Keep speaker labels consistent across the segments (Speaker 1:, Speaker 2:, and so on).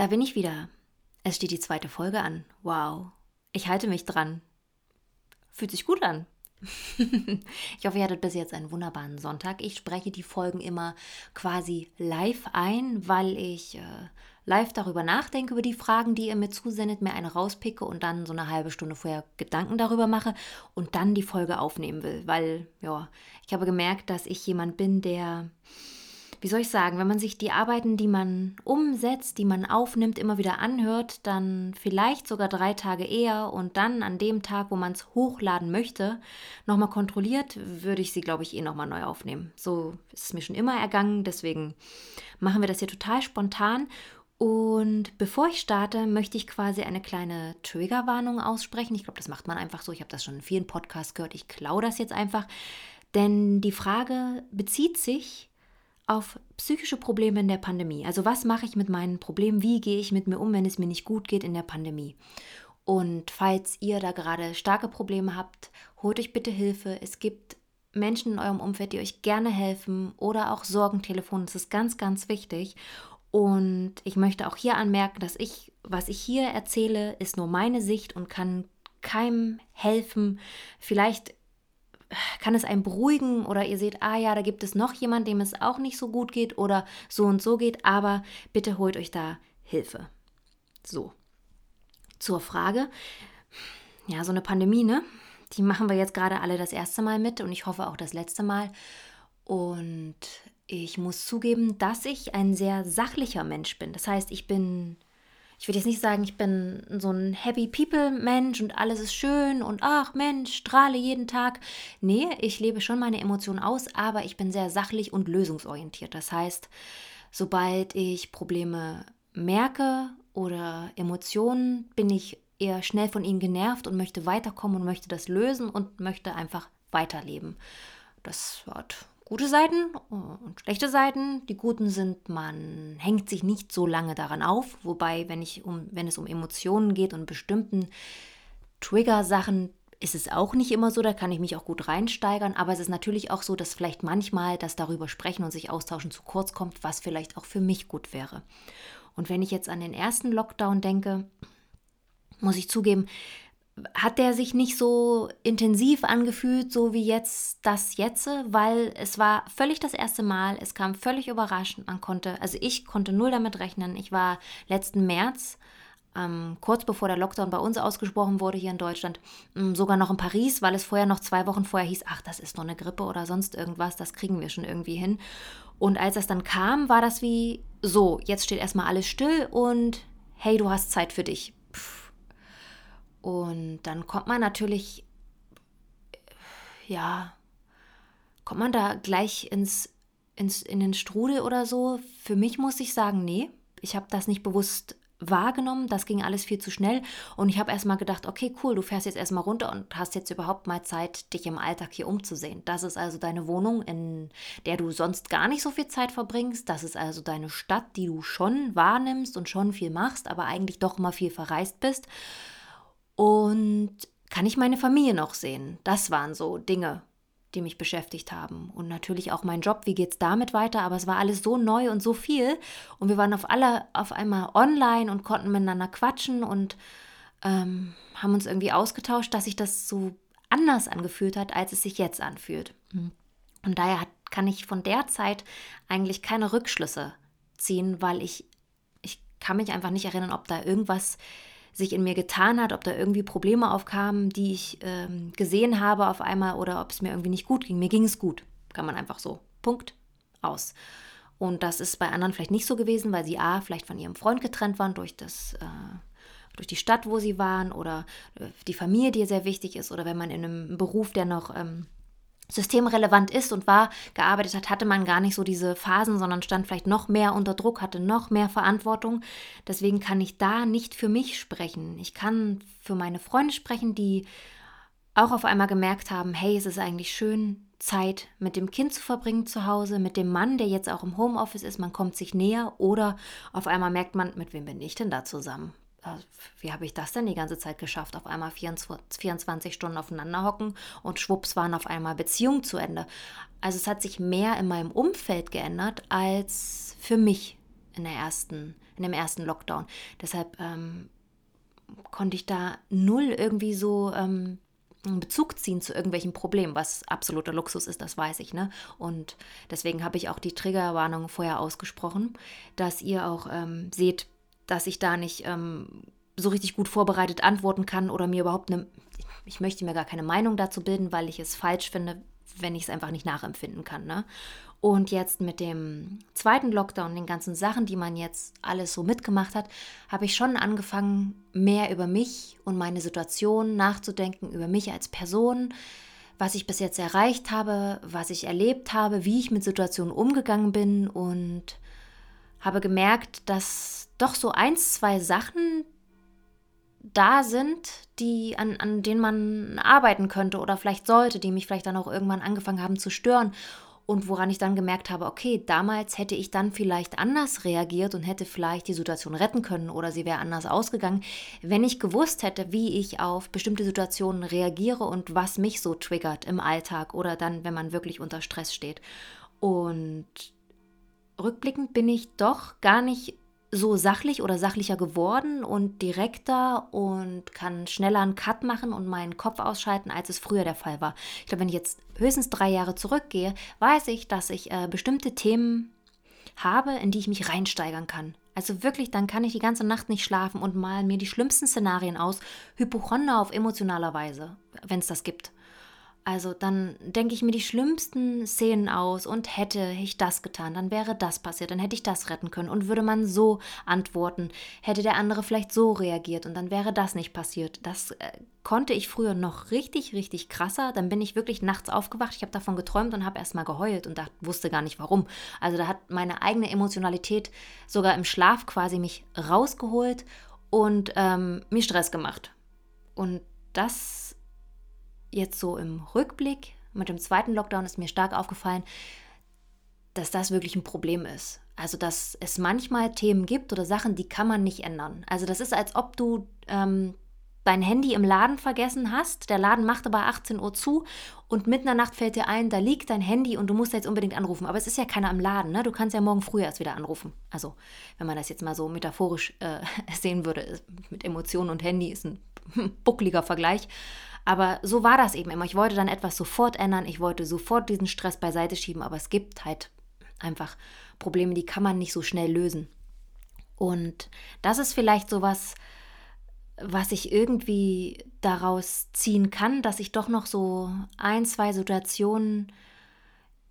Speaker 1: Da bin ich wieder. Es steht die zweite Folge an. Wow. Ich halte mich dran. Fühlt sich gut an. ich hoffe, ihr hattet bis jetzt einen wunderbaren Sonntag. Ich spreche die Folgen immer quasi live ein, weil ich äh, live darüber nachdenke, über die Fragen, die ihr mir zusendet, mir eine rauspicke und dann so eine halbe Stunde vorher Gedanken darüber mache und dann die Folge aufnehmen will. Weil, ja, ich habe gemerkt, dass ich jemand bin, der wie soll ich sagen, wenn man sich die Arbeiten, die man umsetzt, die man aufnimmt, immer wieder anhört, dann vielleicht sogar drei Tage eher und dann an dem Tag, wo man es hochladen möchte, nochmal kontrolliert, würde ich sie, glaube ich, eh nochmal neu aufnehmen. So ist es mir schon immer ergangen, deswegen machen wir das hier total spontan. Und bevor ich starte, möchte ich quasi eine kleine Triggerwarnung aussprechen. Ich glaube, das macht man einfach so. Ich habe das schon in vielen Podcasts gehört. Ich klaue das jetzt einfach. Denn die Frage bezieht sich auf psychische Probleme in der Pandemie. Also was mache ich mit meinen Problemen? Wie gehe ich mit mir um, wenn es mir nicht gut geht in der Pandemie? Und falls ihr da gerade starke Probleme habt, holt euch bitte Hilfe. Es gibt Menschen in eurem Umfeld, die euch gerne helfen oder auch Sorgentelefon. Das ist ganz, ganz wichtig. Und ich möchte auch hier anmerken, dass ich, was ich hier erzähle, ist nur meine Sicht und kann keinem helfen. Vielleicht kann es einen beruhigen oder ihr seht, ah ja, da gibt es noch jemand, dem es auch nicht so gut geht oder so und so geht, aber bitte holt euch da Hilfe. So. Zur Frage, ja, so eine Pandemie, ne? Die machen wir jetzt gerade alle das erste Mal mit und ich hoffe auch das letzte Mal. Und ich muss zugeben, dass ich ein sehr sachlicher Mensch bin. Das heißt, ich bin ich würde jetzt nicht sagen, ich bin so ein Happy People-Mensch und alles ist schön und ach Mensch, strahle jeden Tag. Nee, ich lebe schon meine Emotionen aus, aber ich bin sehr sachlich und lösungsorientiert. Das heißt, sobald ich Probleme merke oder Emotionen, bin ich eher schnell von ihnen genervt und möchte weiterkommen und möchte das lösen und möchte einfach weiterleben. Das hat gute Seiten und schlechte Seiten. Die guten sind, man hängt sich nicht so lange daran auf, wobei, wenn, ich um, wenn es um Emotionen geht und bestimmten Trigger-Sachen, ist es auch nicht immer so, da kann ich mich auch gut reinsteigern, aber es ist natürlich auch so, dass vielleicht manchmal das darüber sprechen und sich austauschen zu kurz kommt, was vielleicht auch für mich gut wäre. Und wenn ich jetzt an den ersten Lockdown denke, muss ich zugeben, hat der sich nicht so intensiv angefühlt, so wie jetzt das jetzt, weil es war völlig das erste Mal, es kam völlig überraschend, man konnte, also ich konnte null damit rechnen. Ich war letzten März, ähm, kurz bevor der Lockdown bei uns ausgesprochen wurde hier in Deutschland, ähm, sogar noch in Paris, weil es vorher noch zwei Wochen vorher hieß, ach, das ist nur eine Grippe oder sonst irgendwas, das kriegen wir schon irgendwie hin. Und als das dann kam, war das wie so, jetzt steht erstmal alles still und hey, du hast Zeit für dich und dann kommt man natürlich, ja, kommt man da gleich ins, ins, in den Strudel oder so? Für mich muss ich sagen, nee, ich habe das nicht bewusst wahrgenommen, das ging alles viel zu schnell und ich habe erstmal gedacht, okay, cool, du fährst jetzt erstmal runter und hast jetzt überhaupt mal Zeit, dich im Alltag hier umzusehen. Das ist also deine Wohnung, in der du sonst gar nicht so viel Zeit verbringst. Das ist also deine Stadt, die du schon wahrnimmst und schon viel machst, aber eigentlich doch immer viel verreist bist. Und kann ich meine Familie noch sehen? Das waren so Dinge, die mich beschäftigt haben. Und natürlich auch mein Job, wie geht es damit weiter? Aber es war alles so neu und so viel. Und wir waren auf alle auf einmal online und konnten miteinander quatschen und ähm, haben uns irgendwie ausgetauscht, dass sich das so anders angefühlt hat, als es sich jetzt anfühlt. Und daher hat, kann ich von der Zeit eigentlich keine Rückschlüsse ziehen, weil ich, ich kann mich einfach nicht erinnern, ob da irgendwas sich in mir getan hat, ob da irgendwie Probleme aufkamen, die ich ähm, gesehen habe auf einmal oder ob es mir irgendwie nicht gut ging. Mir ging es gut, kann man einfach so. Punkt aus. Und das ist bei anderen vielleicht nicht so gewesen, weil sie A, vielleicht von ihrem Freund getrennt waren durch das, äh, durch die Stadt, wo sie waren, oder äh, die Familie, die sehr wichtig ist, oder wenn man in einem Beruf, der noch ähm, systemrelevant ist und war, gearbeitet hat, hatte man gar nicht so diese Phasen, sondern stand vielleicht noch mehr unter Druck, hatte noch mehr Verantwortung. Deswegen kann ich da nicht für mich sprechen. Ich kann für meine Freunde sprechen, die auch auf einmal gemerkt haben, hey, es ist eigentlich schön, Zeit mit dem Kind zu verbringen zu Hause, mit dem Mann, der jetzt auch im Homeoffice ist, man kommt sich näher oder auf einmal merkt man, mit wem bin ich denn da zusammen? Äh, wie habe ich das denn die ganze Zeit geschafft? Auf einmal 24, Stunden aufeinander hocken und schwupps waren auf einmal Beziehungen zu Ende. Also es hat sich mehr in meinem Umfeld geändert als für mich in der ersten, in dem ersten Lockdown. Deshalb ähm, konnte ich da null irgendwie so ähm, einen Bezug ziehen zu irgendwelchen Problemen, was absoluter Luxus ist, das weiß ich. Ne? Und deswegen habe ich auch die Triggerwarnung vorher ausgesprochen, dass ihr auch ähm, seht, dass ich da nicht ähm, so richtig gut vorbereitet antworten kann oder mir überhaupt eine, ich möchte mir gar keine Meinung dazu bilden, weil ich es falsch finde, wenn ich es einfach nicht nachempfinden kann. Ne? Und jetzt mit dem zweiten Lockdown, den ganzen Sachen, die man jetzt alles so mitgemacht hat, habe ich schon angefangen, mehr über mich und meine Situation nachzudenken, über mich als Person, was ich bis jetzt erreicht habe, was ich erlebt habe, wie ich mit Situationen umgegangen bin und habe gemerkt, dass doch so eins, zwei Sachen da sind, die an, an denen man arbeiten könnte oder vielleicht sollte, die mich vielleicht dann auch irgendwann angefangen haben zu stören und woran ich dann gemerkt habe, okay, damals hätte ich dann vielleicht anders reagiert und hätte vielleicht die Situation retten können oder sie wäre anders ausgegangen, wenn ich gewusst hätte, wie ich auf bestimmte Situationen reagiere und was mich so triggert im Alltag oder dann, wenn man wirklich unter Stress steht. Und rückblickend bin ich doch gar nicht so sachlich oder sachlicher geworden und direkter und kann schneller einen Cut machen und meinen Kopf ausschalten, als es früher der Fall war. Ich glaube, wenn ich jetzt höchstens drei Jahre zurückgehe, weiß ich, dass ich äh, bestimmte Themen habe, in die ich mich reinsteigern kann. Also wirklich, dann kann ich die ganze Nacht nicht schlafen und malen mir die schlimmsten Szenarien aus, Hypochonder auf emotionaler Weise, wenn es das gibt. Also dann denke ich mir die schlimmsten Szenen aus und hätte ich das getan, dann wäre das passiert, dann hätte ich das retten können und würde man so antworten, hätte der andere vielleicht so reagiert und dann wäre das nicht passiert. Das äh, konnte ich früher noch richtig, richtig krasser. Dann bin ich wirklich nachts aufgewacht, ich habe davon geträumt und habe erstmal geheult und dachte, wusste gar nicht warum. Also da hat meine eigene Emotionalität sogar im Schlaf quasi mich rausgeholt und ähm, mir Stress gemacht. Und das jetzt so im Rückblick mit dem zweiten Lockdown ist mir stark aufgefallen, dass das wirklich ein Problem ist. Also, dass es manchmal Themen gibt oder Sachen, die kann man nicht ändern. Also, das ist, als ob du ähm, dein Handy im Laden vergessen hast. Der Laden macht aber 18 Uhr zu und mitten in der Nacht fällt dir ein, da liegt dein Handy und du musst jetzt unbedingt anrufen. Aber es ist ja keiner im Laden, ne? Du kannst ja morgen früh erst wieder anrufen. Also, wenn man das jetzt mal so metaphorisch äh, sehen würde, mit Emotionen und Handy ist ein buckliger Vergleich. Aber so war das eben immer. Ich wollte dann etwas sofort ändern, ich wollte sofort diesen Stress beiseite schieben, aber es gibt halt einfach Probleme, die kann man nicht so schnell lösen. Und das ist vielleicht sowas, was ich irgendwie daraus ziehen kann, dass ich doch noch so ein, zwei Situationen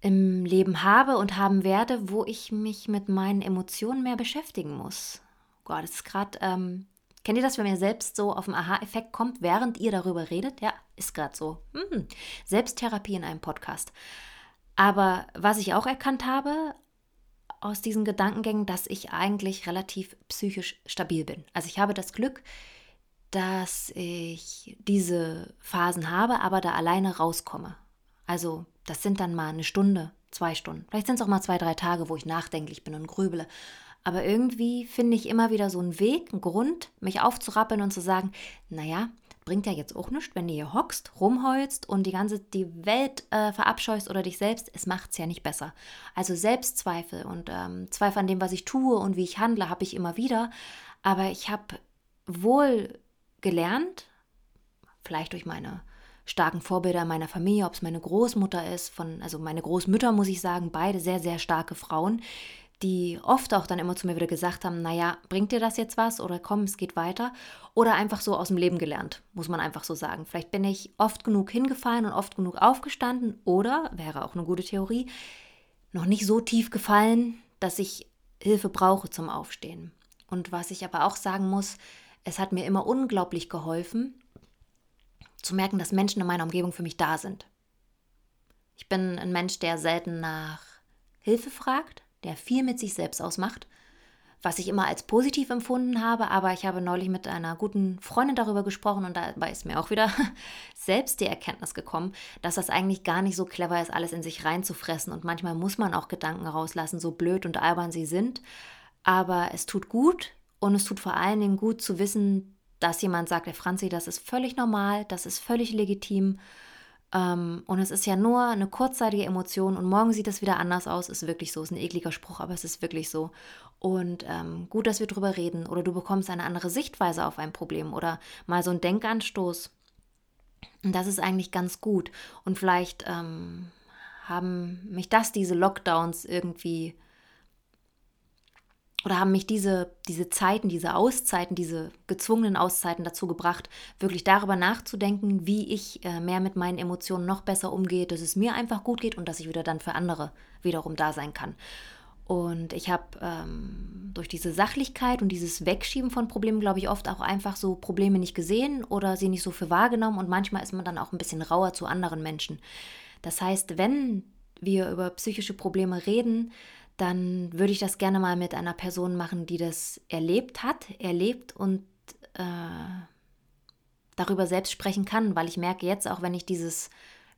Speaker 1: im Leben habe und haben werde, wo ich mich mit meinen Emotionen mehr beschäftigen muss. Gott, das ist gerade ähm, Kennt ihr das, wenn ihr selbst so auf den Aha-Effekt kommt, während ihr darüber redet? Ja, ist gerade so. Hm. Selbsttherapie in einem Podcast. Aber was ich auch erkannt habe aus diesen Gedankengängen, dass ich eigentlich relativ psychisch stabil bin. Also ich habe das Glück, dass ich diese Phasen habe, aber da alleine rauskomme. Also das sind dann mal eine Stunde, zwei Stunden. Vielleicht sind es auch mal zwei, drei Tage, wo ich nachdenklich bin und grübele. Aber irgendwie finde ich immer wieder so einen Weg, einen Grund, mich aufzurappeln und zu sagen, naja, bringt ja jetzt auch nichts, wenn du hier hockst, rumheulst und die ganze die Welt äh, verabscheust oder dich selbst, es macht es ja nicht besser. Also Selbstzweifel und ähm, Zweifel an dem, was ich tue und wie ich handle, habe ich immer wieder. Aber ich habe wohl gelernt, vielleicht durch meine starken Vorbilder meiner Familie, ob es meine Großmutter ist, von, also meine Großmütter, muss ich sagen, beide sehr, sehr starke Frauen, die oft auch dann immer zu mir wieder gesagt haben, naja, bringt dir das jetzt was oder komm, es geht weiter. Oder einfach so aus dem Leben gelernt, muss man einfach so sagen. Vielleicht bin ich oft genug hingefallen und oft genug aufgestanden oder, wäre auch eine gute Theorie, noch nicht so tief gefallen, dass ich Hilfe brauche zum Aufstehen. Und was ich aber auch sagen muss, es hat mir immer unglaublich geholfen, zu merken, dass Menschen in meiner Umgebung für mich da sind. Ich bin ein Mensch, der selten nach Hilfe fragt, der viel mit sich selbst ausmacht, was ich immer als positiv empfunden habe, aber ich habe neulich mit einer guten Freundin darüber gesprochen und dabei ist mir auch wieder selbst die Erkenntnis gekommen, dass das eigentlich gar nicht so clever ist, alles in sich reinzufressen und manchmal muss man auch Gedanken rauslassen, so blöd und albern sie sind, aber es tut gut und es tut vor allen Dingen gut zu wissen, dass jemand sagt, der Franzi, das ist völlig normal, das ist völlig legitim Ähm, und es ist ja nur eine kurzzeitige Emotion und morgen sieht es wieder anders aus. Ist wirklich so. Ist ein ekliger Spruch, aber es ist wirklich so. Und ähm, gut, dass wir drüber reden. Oder du bekommst eine andere Sichtweise auf ein Problem oder mal so einen Denkanstoß. Und das ist eigentlich ganz gut. Und vielleicht ähm, haben mich das, diese Lockdowns irgendwie oder haben mich diese, diese Zeiten, diese Auszeiten, diese gezwungenen Auszeiten dazu gebracht, wirklich darüber nachzudenken, wie ich äh, mehr mit meinen Emotionen noch besser umgehe, dass es mir einfach gut geht und dass ich wieder dann für andere wiederum da sein kann. Und ich habe ähm, durch diese Sachlichkeit und dieses Wegschieben von Problemen, glaube ich, oft auch einfach so Probleme nicht gesehen oder sie nicht so für wahrgenommen und manchmal ist man dann auch ein bisschen rauer zu anderen Menschen. Das heißt, wenn wir über psychische Probleme reden, dann würde ich das gerne mal mit einer Person machen, die das erlebt hat, erlebt und äh, darüber selbst sprechen kann, weil ich merke jetzt auch, wenn ich dieses,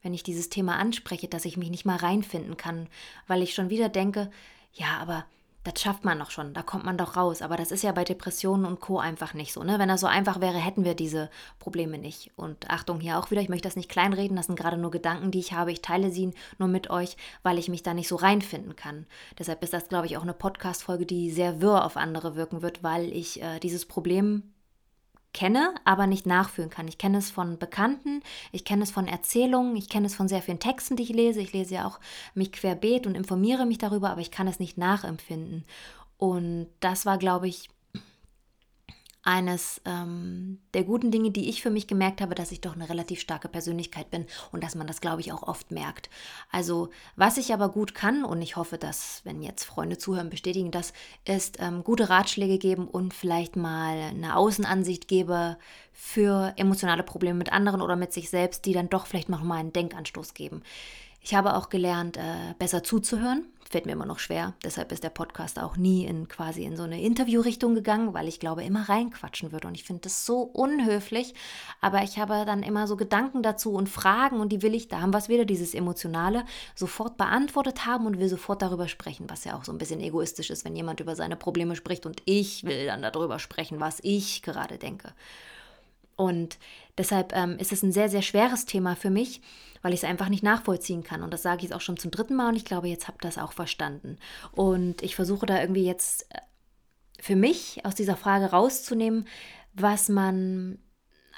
Speaker 1: wenn ich dieses Thema anspreche, dass ich mich nicht mal reinfinden kann, weil ich schon wieder denke, ja, aber das schafft man doch schon, da kommt man doch raus. Aber das ist ja bei Depressionen und Co. einfach nicht so. Ne? Wenn das so einfach wäre, hätten wir diese Probleme nicht. Und Achtung, hier auch wieder, ich möchte das nicht kleinreden, das sind gerade nur Gedanken, die ich habe. Ich teile sie nur mit euch, weil ich mich da nicht so reinfinden kann. Deshalb ist das, glaube ich, auch eine Podcast-Folge, die sehr wirr auf andere wirken wird, weil ich äh, dieses Problem kenne, aber nicht nachfühlen kann. Ich kenne es von Bekannten, ich kenne es von Erzählungen, ich kenne es von sehr vielen Texten, die ich lese. Ich lese ja auch mich querbeet und informiere mich darüber, aber ich kann es nicht nachempfinden. Und das war, glaube ich, eines ähm, der guten Dinge, die ich für mich gemerkt habe, dass ich doch eine relativ starke Persönlichkeit bin und dass man das, glaube ich, auch oft merkt. Also, was ich aber gut kann, und ich hoffe, dass, wenn jetzt Freunde zuhören, bestätigen das, ist ähm, gute Ratschläge geben und vielleicht mal eine Außenansicht gebe für emotionale Probleme mit anderen oder mit sich selbst, die dann doch vielleicht noch mal einen Denkanstoß geben. Ich habe auch gelernt, äh, besser zuzuhören. Fällt mir immer noch schwer. Deshalb ist der Podcast auch nie in quasi in so eine Interviewrichtung gegangen, weil ich glaube, immer reinquatschen würde. Und ich finde das so unhöflich. Aber ich habe dann immer so Gedanken dazu und Fragen und die will ich, da haben wir es wieder, dieses Emotionale, sofort beantwortet haben und will sofort darüber sprechen, was ja auch so ein bisschen egoistisch ist, wenn jemand über seine Probleme spricht und ich will dann darüber sprechen, was ich gerade denke. Und deshalb ähm, ist es ein sehr, sehr schweres Thema für mich, weil ich es einfach nicht nachvollziehen kann. Und das sage ich auch schon zum dritten Mal und ich glaube, jetzt habt ihr das auch verstanden. Und ich versuche da irgendwie jetzt äh, für mich aus dieser Frage rauszunehmen, was man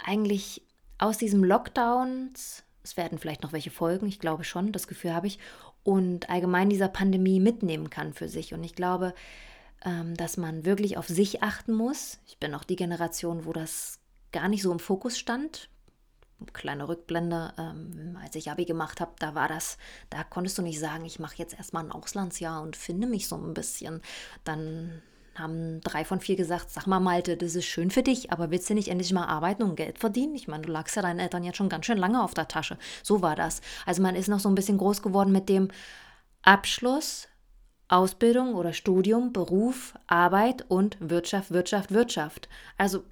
Speaker 1: eigentlich aus diesem Lockdown, es werden vielleicht noch welche folgen, ich glaube schon, das Gefühl habe ich, und allgemein dieser Pandemie mitnehmen kann für sich. Und ich glaube, ähm, dass man wirklich auf sich achten muss. Ich bin auch die Generation, wo das gar nicht so im Fokus stand. Kleine Rückblende, ähm, als ich Abi gemacht habe, da war das, da konntest du nicht sagen, ich mache jetzt erstmal ein Auslandsjahr und finde mich so ein bisschen. Dann haben drei von vier gesagt, sag mal Malte, das ist schön für dich, aber willst du nicht endlich mal arbeiten und Geld verdienen? Ich meine, du lagst ja deinen Eltern jetzt schon ganz schön lange auf der Tasche. So war das. Also man ist noch so ein bisschen groß geworden mit dem Abschluss, Ausbildung oder Studium, Beruf, Arbeit und Wirtschaft, Wirtschaft, Wirtschaft. Also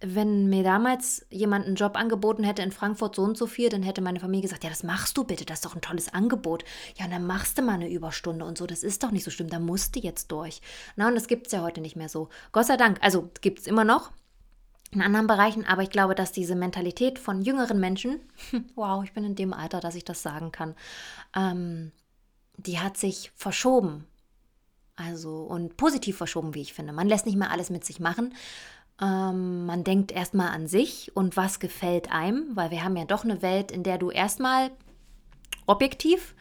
Speaker 1: wenn mir damals jemand einen Job angeboten hätte in Frankfurt so und so viel, dann hätte meine Familie gesagt, ja, das machst du bitte, das ist doch ein tolles Angebot. Ja, und dann machst du mal eine Überstunde und so, das ist doch nicht so schlimm, da musst du jetzt durch. Na, und das gibt es ja heute nicht mehr so. Gott sei Dank, also gibt es immer noch in anderen Bereichen, aber ich glaube, dass diese Mentalität von jüngeren Menschen, wow, ich bin in dem Alter, dass ich das sagen kann, ähm, die hat sich verschoben. Also und positiv verschoben, wie ich finde. Man lässt nicht mehr alles mit sich machen, ähm, man denkt erstmal an sich und was gefällt einem, weil wir haben ja doch eine Welt, in der du erstmal objektiv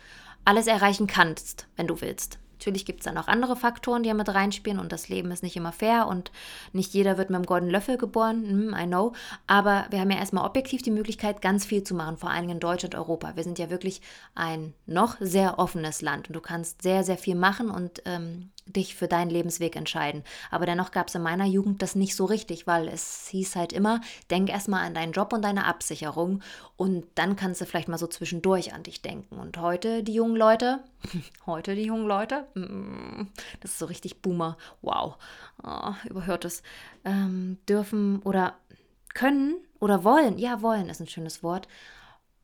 Speaker 1: alles erreichen kannst, wenn du willst. Natürlich gibt es dann auch andere Faktoren, die ja mit reinspielen und das Leben ist nicht immer fair und nicht jeder wird mit einem goldenen Löffel geboren, hm, I know. Aber wir haben ja erstmal objektiv die Möglichkeit, ganz viel zu machen, vor allem in Deutschland und Europa. Wir sind ja wirklich ein noch sehr offenes Land und du kannst sehr, sehr viel machen und ähm, dich für deinen Lebensweg entscheiden. Aber dennoch gab es in meiner Jugend das nicht so richtig, weil es hieß halt immer, denk erstmal an deinen Job und deine Absicherung und dann kannst du vielleicht mal so zwischendurch an dich denken. Und heute die jungen Leute, heute die jungen Leute, mm, das ist so richtig Boomer, wow, oh, überhört es, ähm, dürfen oder können oder wollen, ja, wollen ist ein schönes Wort,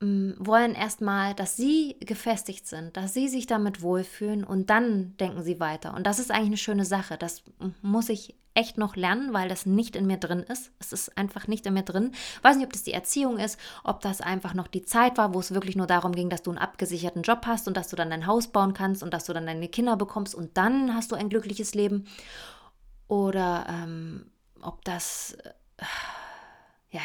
Speaker 1: wollen erstmal, dass sie gefestigt sind, dass sie sich damit wohlfühlen und dann denken sie weiter. Und das ist eigentlich eine schöne Sache. Das muss ich echt noch lernen, weil das nicht in mir drin ist. Es ist einfach nicht in mir drin. Ich weiß nicht, ob das die Erziehung ist, ob das einfach noch die Zeit war, wo es wirklich nur darum ging, dass du einen abgesicherten Job hast und dass du dann dein Haus bauen kannst und dass du dann deine Kinder bekommst und dann hast du ein glückliches Leben. Oder ähm, ob das. Äh, ja,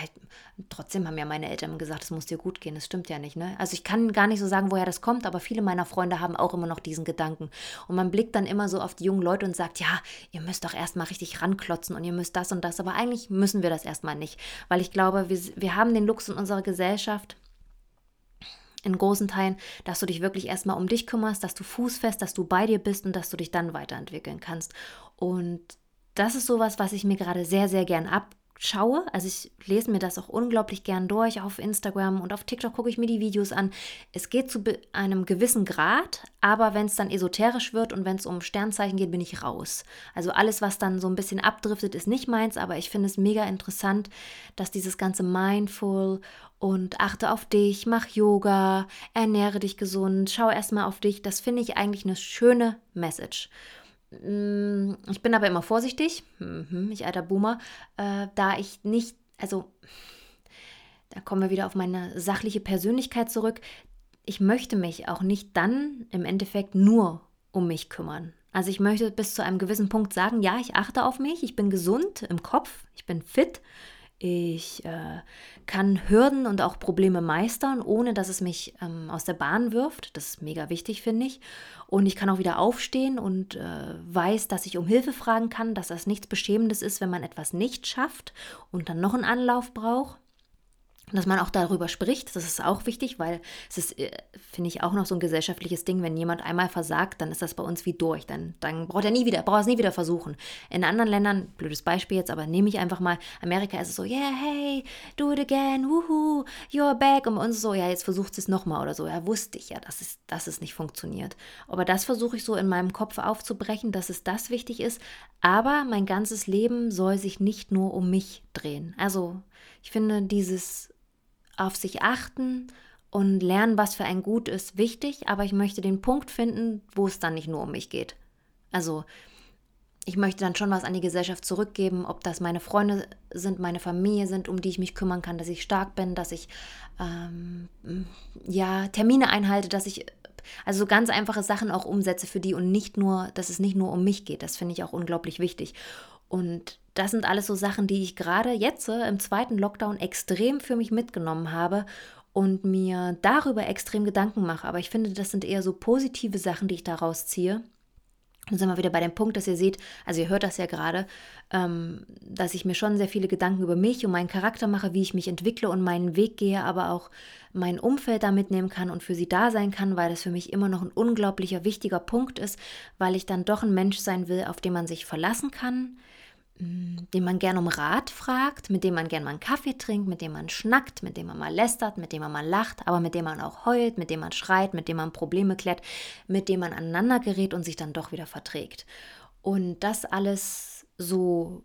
Speaker 1: trotzdem haben ja meine Eltern gesagt, es muss dir gut gehen. Das stimmt ja nicht, ne? Also ich kann gar nicht so sagen, woher das kommt, aber viele meiner Freunde haben auch immer noch diesen Gedanken. Und man blickt dann immer so auf die jungen Leute und sagt, ja, ihr müsst doch erstmal richtig ranklotzen und ihr müsst das und das. Aber eigentlich müssen wir das erstmal nicht. Weil ich glaube, wir, wir haben den Luxus in unserer Gesellschaft, in großen Teilen, dass du dich wirklich erstmal um dich kümmerst, dass du fußfest, dass du bei dir bist und dass du dich dann weiterentwickeln kannst. Und das ist sowas, was ich mir gerade sehr, sehr gern ab schaue. Also ich lese mir das auch unglaublich gern durch. Auf Instagram und auf TikTok gucke ich mir die Videos an. Es geht zu einem gewissen Grad, aber wenn es dann esoterisch wird und wenn es um Sternzeichen geht, bin ich raus. Also alles, was dann so ein bisschen abdriftet, ist nicht meins, aber ich finde es mega interessant, dass dieses ganze Mindful und achte auf dich, mach Yoga, ernähre dich gesund, schau erstmal auf dich, das finde ich eigentlich eine schöne Message. Mm, ich bin aber immer vorsichtig, mhm, ich alter Boomer, äh, da ich nicht, also da kommen wir wieder auf meine sachliche Persönlichkeit zurück. Ich möchte mich auch nicht dann im Endeffekt nur um mich kümmern. Also ich möchte bis zu einem gewissen Punkt sagen, ja, ich achte auf mich, ich bin gesund im Kopf, ich bin fit, ich äh, kann Hürden und auch Probleme meistern, ohne dass es mich ähm, aus der Bahn wirft. Das ist mega wichtig, finde ich. Und ich kann auch wieder aufstehen und äh, weiß, dass ich um Hilfe fragen kann, dass das nichts Beschämendes ist, wenn man etwas nicht schafft und dann noch einen Anlauf braucht dass man auch darüber spricht, das ist auch wichtig, weil es ist, äh, finde ich, auch noch so ein gesellschaftliches Ding, wenn jemand einmal versagt, dann ist das bei uns wie durch, dann, dann braucht er nie wieder, braucht es nie wieder versuchen. In anderen Ländern, blödes Beispiel jetzt, aber nehme ich einfach mal, Amerika ist es so, yeah, hey, do it again, woohoo, you're back, und bei uns so, ja, jetzt versucht es nochmal oder so, ja, wusste ich ja, dass es, dass es nicht funktioniert. Aber das versuche ich so in meinem Kopf aufzubrechen, dass es das wichtig ist, aber mein ganzes Leben soll sich nicht nur um mich drehen. Also, ich finde dieses auf sich achten und lernen, was für ein Gut ist, wichtig, aber ich möchte den Punkt finden, wo es dann nicht nur um mich geht. Also ich möchte dann schon was an die Gesellschaft zurückgeben, ob das meine Freunde sind, meine Familie sind, um die ich mich kümmern kann, dass ich stark bin, dass ich ähm, ja Termine einhalte, dass ich also so ganz einfache Sachen auch umsetze für die und nicht nur, dass es nicht nur um mich geht. Das finde ich auch unglaublich wichtig. Und das sind alles so Sachen, die ich gerade jetzt äh, im zweiten Lockdown extrem für mich mitgenommen habe und mir darüber extrem Gedanken mache. Aber ich finde, das sind eher so positive Sachen, die ich daraus ziehe. Dann sind wir wieder bei dem Punkt, dass ihr seht, also ihr hört das ja gerade, ähm, dass ich mir schon sehr viele Gedanken über mich und meinen Charakter mache, wie ich mich entwickle und meinen Weg gehe, aber auch mein Umfeld da mitnehmen kann und für sie da sein kann, weil das für mich immer noch ein unglaublicher wichtiger Punkt ist, weil ich dann doch ein Mensch sein will, auf den man sich verlassen kann, den man gern um Rat fragt, mit dem man gern mal einen Kaffee trinkt, mit dem man schnackt, mit dem man mal lästert, mit dem man mal lacht, aber mit dem man auch heult, mit dem man schreit, mit dem man Probleme klärt, mit dem man aneinander gerät und sich dann doch wieder verträgt. Und das alles so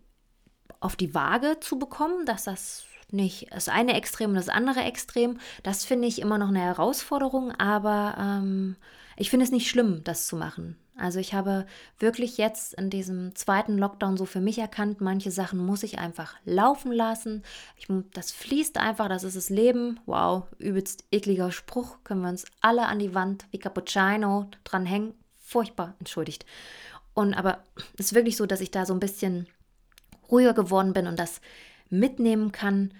Speaker 1: auf die Waage zu bekommen, dass das nicht das eine Extrem und das andere Extrem, das finde ich immer noch eine Herausforderung, aber ähm, ich finde es nicht schlimm, das zu machen. Also ich habe wirklich jetzt in diesem zweiten Lockdown so für mich erkannt, manche Sachen muss ich einfach laufen lassen. Ich, das fließt einfach, das ist das Leben. Wow, übelst ekliger Spruch. Können wir uns alle an die Wand wie Cappuccino dranhängen. Furchtbar, entschuldigt. Und aber es ist wirklich so, dass ich da so ein bisschen ruhiger geworden bin und das mitnehmen kann.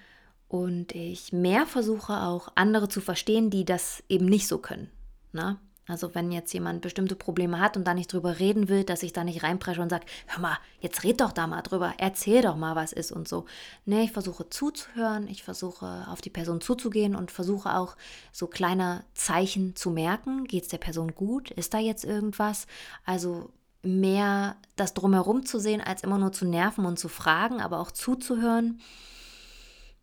Speaker 1: Und ich mehr versuche auch andere zu verstehen, die das eben nicht so können. Na? Also wenn jetzt jemand bestimmte Probleme hat und da nicht drüber reden will, dass ich da nicht reinpresche und sage, hör mal, jetzt red doch da mal drüber, erzähl doch mal, was ist und so. Nee, ich versuche zuzuhören, ich versuche auf die Person zuzugehen und versuche auch so kleine Zeichen zu merken. Geht es der Person gut? Ist da jetzt irgendwas? Also mehr das drumherum zu sehen, als immer nur zu nerven und zu fragen, aber auch zuzuhören,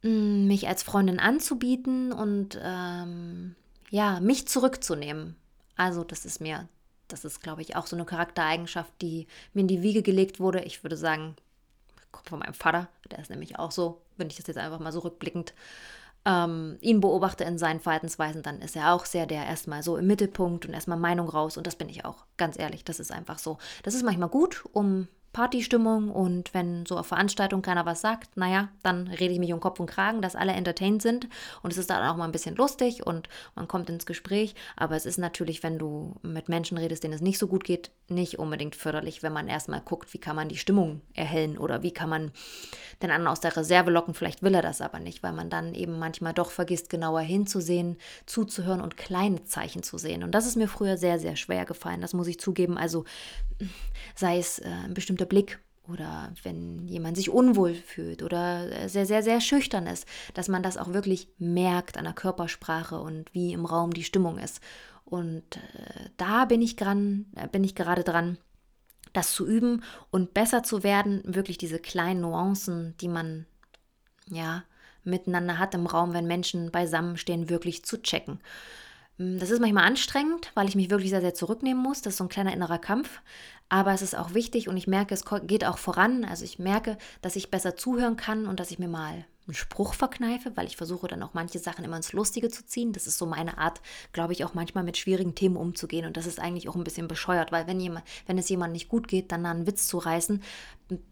Speaker 1: mm, mich als Freundin anzubieten und ähm, ja, mich zurückzunehmen also das ist mir, das ist, glaube ich, auch so eine Charaktereigenschaft, die mir in die Wiege gelegt wurde. Ich würde sagen, kommt von meinem Vater, der ist nämlich auch so, wenn ich das jetzt einfach mal so rückblickend ähm, ihn beobachte in seinen Verhaltensweisen, dann ist er auch sehr der erstmal so im Mittelpunkt und erstmal Meinung raus. Und das bin ich auch, ganz ehrlich. Das ist einfach so. Das ist manchmal gut, um Partystimmung und wenn so auf Veranstaltungen keiner was sagt, naja, dann rede ich mich um Kopf und Kragen, dass alle entertained sind. Und es ist dann auch mal ein bisschen lustig und man kommt ins Gespräch, aber es ist natürlich, wenn du mit Menschen redest, denen es nicht so gut geht, nicht unbedingt förderlich, wenn man erstmal guckt, wie kann man die Stimmung erhellen oder wie kann man den anderen aus der Reserve locken, vielleicht will er das aber nicht, weil man dann eben manchmal doch vergisst, genauer hinzusehen, zuzuhören und kleine Zeichen zu sehen. Und das ist mir früher sehr, sehr schwer gefallen, das muss ich zugeben, also sei es äh, ein bestimmter Blick oder wenn jemand sich unwohl fühlt oder sehr, sehr, sehr schüchtern ist, dass man das auch wirklich merkt an der Körpersprache und wie im Raum die Stimmung ist. Und äh, da bin ich, dran, äh, bin ich gerade dran, das zu üben und besser zu werden, wirklich diese kleinen Nuancen, die man ja miteinander hat im Raum, wenn Menschen beisammenstehen, wirklich zu checken. Hm, das ist manchmal anstrengend, weil ich mich wirklich sehr, sehr zurücknehmen muss. Das ist so ein kleiner innerer Kampf. Aber es ist auch wichtig und ich merke, es geht auch voran. Also ich merke, dass ich besser zuhören kann und dass ich mir mal einen Spruch verkneife, weil ich versuche dann auch manche Sachen immer ins Lustige zu ziehen. Das ist so meine Art, glaube ich, auch manchmal mit schwierigen Themen umzugehen. Und das ist eigentlich auch ein bisschen bescheuert, weil wenn, jemand, wenn es jemandem nicht gut geht, dann einen Witz zu reißen.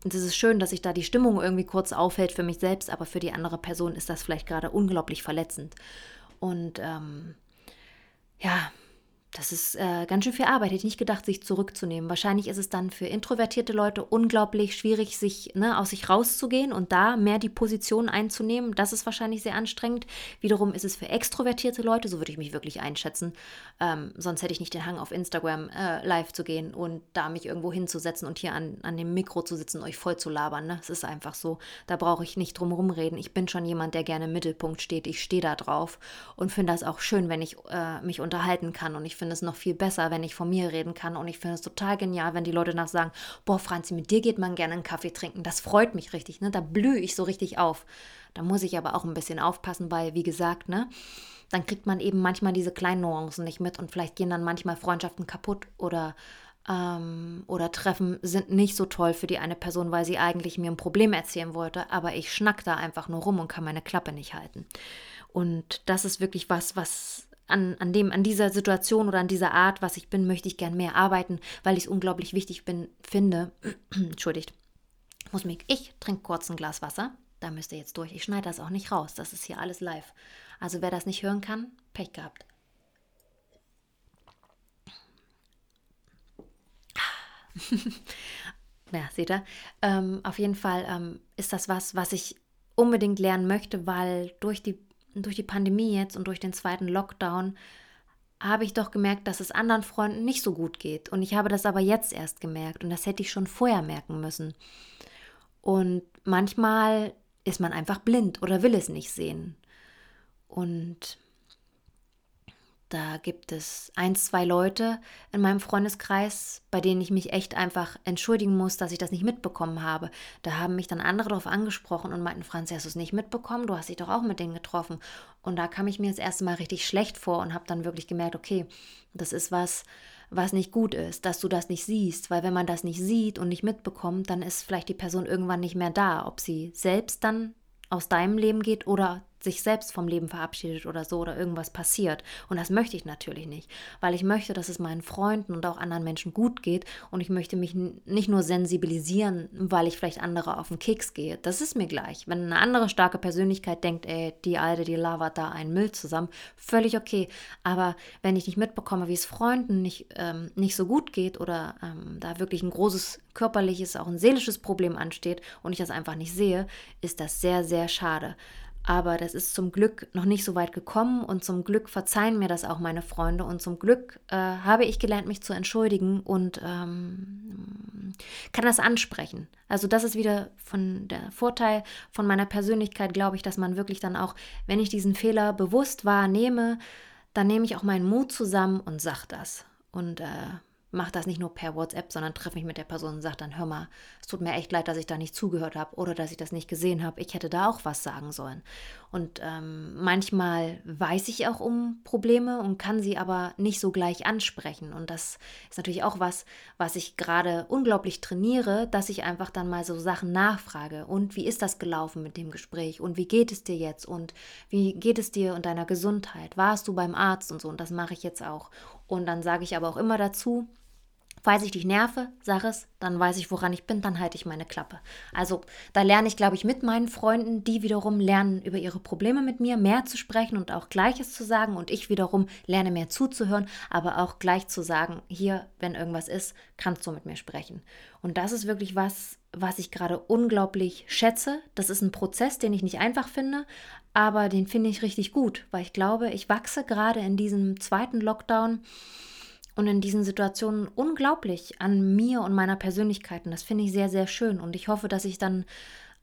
Speaker 1: Das ist schön, dass sich da die Stimmung irgendwie kurz aufhält für mich selbst, aber für die andere Person ist das vielleicht gerade unglaublich verletzend. Und ähm, ja, das ist äh, ganz schön viel Arbeit. Hätte ich nicht gedacht, sich zurückzunehmen. Wahrscheinlich ist es dann für introvertierte Leute unglaublich schwierig, sich ne, aus sich rauszugehen und da mehr die Position einzunehmen. Das ist wahrscheinlich sehr anstrengend. Wiederum ist es für extrovertierte Leute, so würde ich mich wirklich einschätzen. Ähm, sonst hätte ich nicht den Hang, auf Instagram äh, live zu gehen und da mich irgendwo hinzusetzen und hier an, an dem Mikro zu sitzen, euch voll zu labern. Ne? Es ist einfach so. Da brauche ich nicht drum herum reden. Ich bin schon jemand, der gerne im Mittelpunkt steht. Ich stehe da drauf und finde das auch schön, wenn ich äh, mich unterhalten kann und ich finde es noch viel besser, wenn ich von mir reden kann. Und ich finde es total genial, wenn die Leute nach sagen, boah, Franzi, mit dir geht man gerne einen Kaffee trinken. Das freut mich richtig, ne? Da blühe ich so richtig auf. Da muss ich aber auch ein bisschen aufpassen, weil, wie gesagt, ne? Dann kriegt man eben manchmal diese kleinen Nuancen nicht mit und vielleicht gehen dann manchmal Freundschaften kaputt oder ähm, oder Treffen sind nicht so toll für die eine Person, weil sie eigentlich mir ein Problem erzählen wollte, aber ich schnack da einfach nur rum und kann meine Klappe nicht halten. Und das ist wirklich was, was an, an, dem, an dieser Situation oder an dieser Art, was ich bin, möchte ich gern mehr arbeiten, weil ich es unglaublich wichtig bin, finde. Entschuldigt. Muss mich, ich trinke kurz ein Glas Wasser. Da müsst ihr jetzt durch. Ich schneide das auch nicht raus. Das ist hier alles live. Also wer das nicht hören kann, Pech gehabt. ja, seht ihr? Ähm, auf jeden Fall ähm, ist das was, was ich unbedingt lernen möchte, weil durch die durch die Pandemie jetzt und durch den zweiten Lockdown habe ich doch gemerkt, dass es anderen Freunden nicht so gut geht. Und ich habe das aber jetzt erst gemerkt und das hätte ich schon vorher merken müssen. Und manchmal ist man einfach blind oder will es nicht sehen. Und da gibt es ein, zwei Leute in meinem Freundeskreis, bei denen ich mich echt einfach entschuldigen muss, dass ich das nicht mitbekommen habe. Da haben mich dann andere darauf angesprochen und meinten, Franz, hast du es nicht mitbekommen? Du hast dich doch auch mit denen getroffen. Und da kam ich mir das erste Mal richtig schlecht vor und habe dann wirklich gemerkt, okay, das ist was, was nicht gut ist, dass du das nicht siehst, weil wenn man das nicht sieht und nicht mitbekommt, dann ist vielleicht die Person irgendwann nicht mehr da, ob sie selbst dann aus deinem Leben geht oder sich selbst vom Leben verabschiedet oder so oder irgendwas passiert. Und das möchte ich natürlich nicht, weil ich möchte, dass es meinen Freunden und auch anderen Menschen gut geht und ich möchte mich nicht nur sensibilisieren, weil ich vielleicht andere auf den Keks gehe. Das ist mir gleich. Wenn eine andere starke Persönlichkeit denkt, ey, die Alte, die labert da einen Müll zusammen, völlig okay. Aber wenn ich nicht mitbekomme, wie es Freunden nicht, ähm, nicht so gut geht oder ähm, da wirklich ein großes körperliches, auch ein seelisches Problem ansteht und ich das einfach nicht sehe, ist das sehr, sehr schade. Aber das ist zum Glück noch nicht so weit gekommen und zum Glück verzeihen mir das auch meine Freunde und zum Glück äh, habe ich gelernt, mich zu entschuldigen und ähm, kann das ansprechen. Also das ist wieder von der Vorteil von meiner Persönlichkeit, glaube ich, dass man wirklich dann auch, wenn ich diesen Fehler bewusst wahrnehme, dann nehme ich auch meinen Mut zusammen und sage das. Und äh, mache das nicht nur per WhatsApp, sondern treffe mich mit der Person und sage dann, hör mal, es tut mir echt leid, dass ich da nicht zugehört habe oder dass ich das nicht gesehen habe. Ich hätte da auch was sagen sollen. Und ähm, manchmal weiß ich auch um Probleme und kann sie aber nicht so gleich ansprechen. Und das ist natürlich auch was, was ich gerade unglaublich trainiere, dass ich einfach dann mal so Sachen nachfrage. Und wie ist das gelaufen mit dem Gespräch? Und wie geht es dir jetzt? Und wie geht es dir und deiner Gesundheit? Warst du beim Arzt und so? Und das mache ich jetzt auch. Und dann sage ich aber auch immer dazu, Falls ich dich nerve, sag es, dann weiß ich, woran ich bin, dann halte ich meine Klappe. Also da lerne ich, glaube ich, mit meinen Freunden, die wiederum lernen, über ihre Probleme mit mir mehr zu sprechen und auch Gleiches zu sagen. Und ich wiederum lerne mehr zuzuhören, aber auch gleich zu sagen, hier, wenn irgendwas ist, kannst du mit mir sprechen. Und das ist wirklich was, was ich gerade unglaublich schätze. Das ist ein Prozess, den ich nicht einfach finde, aber den finde ich richtig gut, weil ich glaube, ich wachse gerade in diesem zweiten Lockdown und in diesen Situationen unglaublich an mir und meiner Persönlichkeit. Und das finde ich sehr, sehr schön. Und ich hoffe, dass ich dann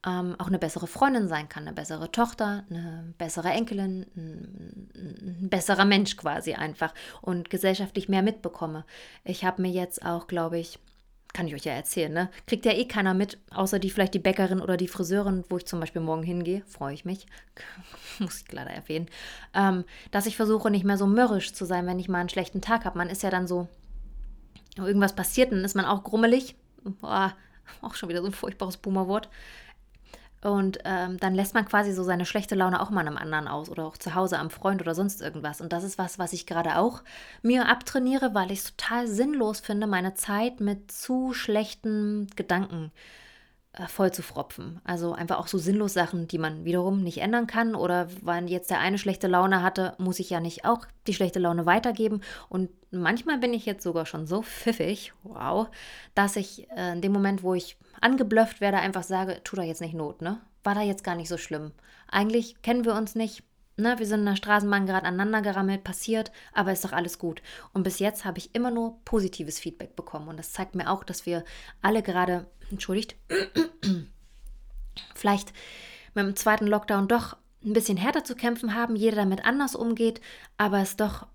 Speaker 1: ähm, auch eine bessere Freundin sein kann, eine bessere Tochter, eine bessere Enkelin, ein, ein besserer Mensch quasi einfach und gesellschaftlich mehr mitbekomme. Ich habe mir jetzt auch, glaube ich, kann ich euch ja erzählen, ne? Kriegt ja eh keiner mit, außer die vielleicht die Bäckerin oder die Friseurin, wo ich zum Beispiel morgen hingehe, freue ich mich, muss ich leider erwähnen, ähm, dass ich versuche, nicht mehr so mürrisch zu sein, wenn ich mal einen schlechten Tag habe. Man ist ja dann so, irgendwas passiert, dann ist man auch grummelig. Boah, auch schon wieder so ein furchtbares Boomerwort. Und ähm, dann lässt man quasi so seine schlechte Laune auch mal einem anderen aus oder auch zu Hause am Freund oder sonst irgendwas. Und das ist was, was ich gerade auch mir abtrainiere, weil ich es total sinnlos finde, meine Zeit mit zu schlechten Gedanken äh, voll zu fropfen. Also einfach auch so sinnlos Sachen, die man wiederum nicht ändern kann. Oder wenn jetzt der eine schlechte Laune hatte, muss ich ja nicht auch die schlechte Laune weitergeben. Und manchmal bin ich jetzt sogar schon so pfiffig, wow, dass ich äh, in dem Moment, wo ich angeblufft werde, einfach sage, tu da jetzt nicht Not, ne? War da jetzt gar nicht so schlimm. Eigentlich kennen wir uns nicht, ne? Wir sind in der Straßenbahn gerade aneinander gerammelt, passiert, aber ist doch alles gut. Und bis jetzt habe ich immer nur positives Feedback bekommen. Und das zeigt mir auch, dass wir alle gerade, entschuldigt, vielleicht mit dem zweiten Lockdown doch ein bisschen härter zu kämpfen haben, jeder damit anders umgeht, aber es doch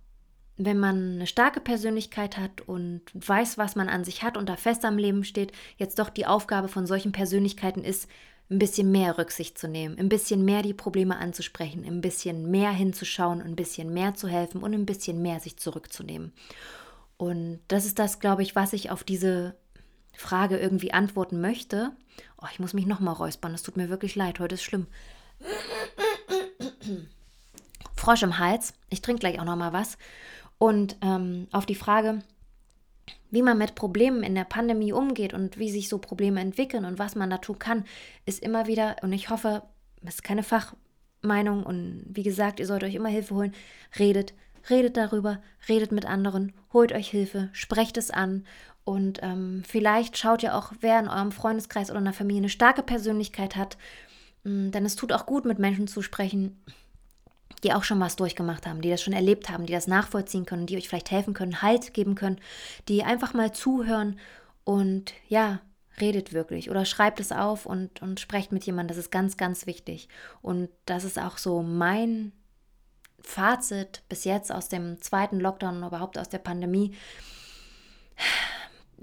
Speaker 1: wenn man eine starke Persönlichkeit hat und weiß, was man an sich hat und da fest am Leben steht, jetzt doch die Aufgabe von solchen Persönlichkeiten ist, ein bisschen mehr Rücksicht zu nehmen, ein bisschen mehr die Probleme anzusprechen, ein bisschen mehr hinzuschauen, ein bisschen mehr zu helfen und ein bisschen mehr sich zurückzunehmen. Und das ist das, glaube ich, was ich auf diese Frage irgendwie antworten möchte. Oh, ich muss mich nochmal räuspern, es tut mir wirklich leid, heute ist schlimm. Frosch im Hals, ich trinke gleich auch nochmal was. Und ähm, auf die Frage, wie man mit Problemen in der Pandemie umgeht und wie sich so Probleme entwickeln und was man da tun kann, ist immer wieder, und ich hoffe, es ist keine Fachmeinung und wie gesagt, ihr sollt euch immer Hilfe holen, redet, redet darüber, redet mit anderen, holt euch Hilfe, sprecht es an und ähm, vielleicht schaut ihr auch, wer in eurem Freundeskreis oder in der Familie eine starke Persönlichkeit hat, mm, denn es tut auch gut, mit Menschen zu sprechen, die auch schon was durchgemacht haben, die das schon erlebt haben, die das nachvollziehen können, die euch vielleicht helfen können, Halt geben können, die einfach mal zuhören und ja, redet wirklich oder schreibt es auf und, und sprecht mit jemandem. Das ist ganz, ganz wichtig. Und das ist auch so mein Fazit bis jetzt aus dem zweiten Lockdown und überhaupt aus der Pandemie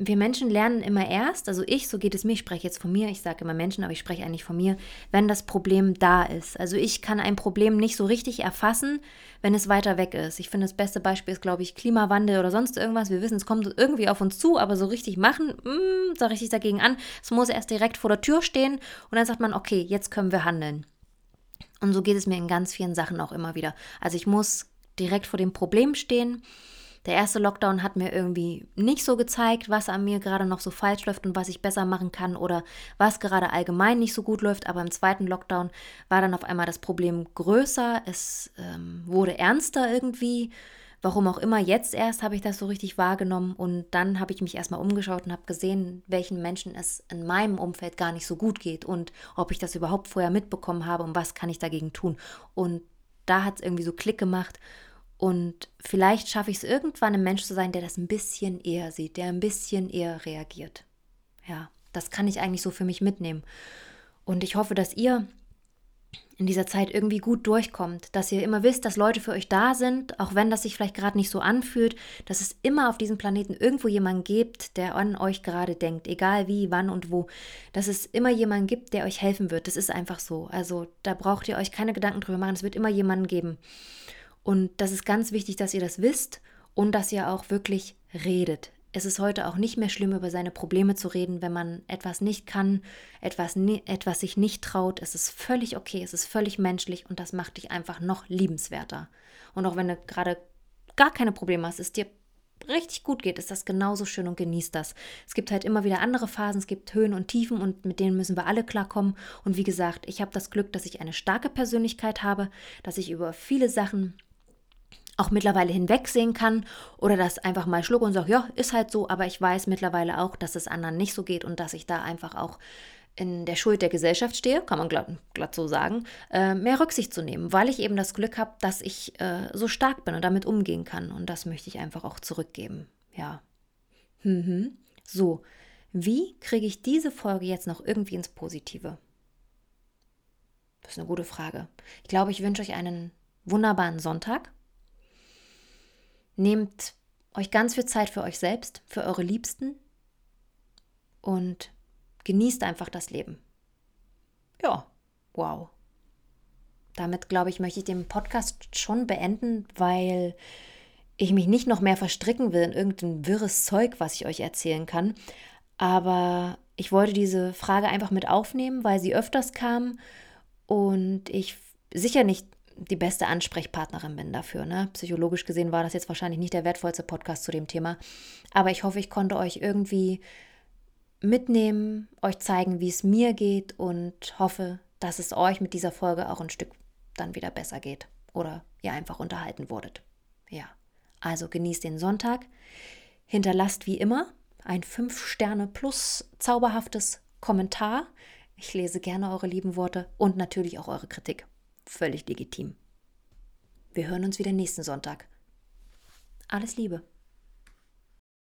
Speaker 1: wir Menschen lernen immer erst, also ich, so geht es mir, ich spreche jetzt von mir, ich sage immer Menschen, aber ich spreche eigentlich von mir, wenn das Problem da ist. Also ich kann ein Problem nicht so richtig erfassen, wenn es weiter weg ist. Ich finde, das beste Beispiel ist, glaube ich, Klimawandel oder sonst irgendwas. Wir wissen, es kommt irgendwie auf uns zu, aber so richtig machen, mm, da richtig dagegen an. Es muss erst direkt vor der Tür stehen und dann sagt man, okay, jetzt können wir handeln. Und so geht es mir in ganz vielen Sachen auch immer wieder. Also ich muss direkt vor dem Problem stehen der erste Lockdown hat mir irgendwie nicht so gezeigt, was an mir gerade noch so falsch läuft und was ich besser machen kann oder was gerade allgemein nicht so gut läuft. Aber im zweiten Lockdown war dann auf einmal das Problem größer. Es ähm, wurde ernster irgendwie. Warum auch immer, jetzt erst habe ich das so richtig wahrgenommen und dann habe ich mich erstmal umgeschaut und habe gesehen, welchen Menschen es in meinem Umfeld gar nicht so gut geht und ob ich das überhaupt vorher mitbekommen habe und was kann ich dagegen tun. Und da hat es irgendwie so Klick gemacht und vielleicht schaffe ich es irgendwann, ein Mensch zu sein, der das ein bisschen eher sieht, der ein bisschen eher reagiert. Ja, das kann ich eigentlich so für mich mitnehmen. Und ich hoffe, dass ihr in dieser Zeit irgendwie gut durchkommt, dass ihr immer wisst, dass Leute für euch da sind, auch wenn das sich vielleicht gerade nicht so anfühlt, dass es immer auf diesem Planeten irgendwo jemanden gibt, der an euch gerade denkt, egal wie, wann und wo, dass es immer jemanden gibt, der euch helfen wird. Das ist einfach so. Also da braucht ihr euch keine Gedanken drüber machen, es wird immer jemanden geben. Und das ist ganz wichtig, dass ihr das wisst und dass ihr auch wirklich redet. Es ist heute auch nicht mehr schlimm, über seine Probleme zu reden, wenn man etwas nicht kann, etwas, etwas sich nicht traut. Es ist völlig okay, es ist völlig menschlich und das macht dich einfach noch liebenswerter. Und auch wenn du gerade gar keine Probleme hast, es dir richtig gut geht, ist das genauso schön und genießt das. Es gibt halt immer wieder andere Phasen, es gibt Höhen und Tiefen und mit denen müssen wir alle klarkommen. Und wie gesagt, ich habe das Glück, dass ich eine starke Persönlichkeit habe, dass ich über viele Sachen auch mittlerweile hinwegsehen kann oder das einfach mal schlucke und sage, ja, ist halt so, aber ich weiß mittlerweile auch, dass es anderen nicht so geht und dass ich da einfach auch in der Schuld der Gesellschaft stehe, kann man glatt, glatt so sagen, äh, mehr Rücksicht zu nehmen, weil ich eben das Glück habe, dass ich äh, so stark bin und damit umgehen kann. Und das möchte ich einfach auch zurückgeben. Ja. Mhm. So, wie kriege ich diese Folge jetzt noch irgendwie ins Positive? Das ist eine gute Frage. Ich glaube, ich wünsche euch einen wunderbaren Sonntag. Nehmt euch ganz viel Zeit für euch selbst, für eure Liebsten und genießt einfach das Leben. Ja, wow. Damit, glaube ich, möchte ich den Podcast schon beenden, weil ich mich nicht noch mehr verstricken will in irgendein wirres Zeug, was ich euch erzählen kann. Aber ich wollte diese Frage einfach mit aufnehmen, weil sie öfters kam und ich sicher nicht die beste Ansprechpartnerin bin dafür. Ne? Psychologisch gesehen war das jetzt wahrscheinlich nicht der wertvollste Podcast zu dem Thema. Aber ich hoffe, ich konnte euch irgendwie mitnehmen, euch zeigen, wie es mir geht und hoffe, dass es euch mit dieser Folge auch ein Stück dann wieder besser geht oder ihr einfach unterhalten wurdet. Ja, also genießt den Sonntag. Hinterlasst wie immer ein 5-Sterne plus zauberhaftes Kommentar. Ich lese gerne eure lieben Worte und natürlich auch eure Kritik völlig legitim. Wir hören uns wieder nächsten Sonntag. Alles Liebe.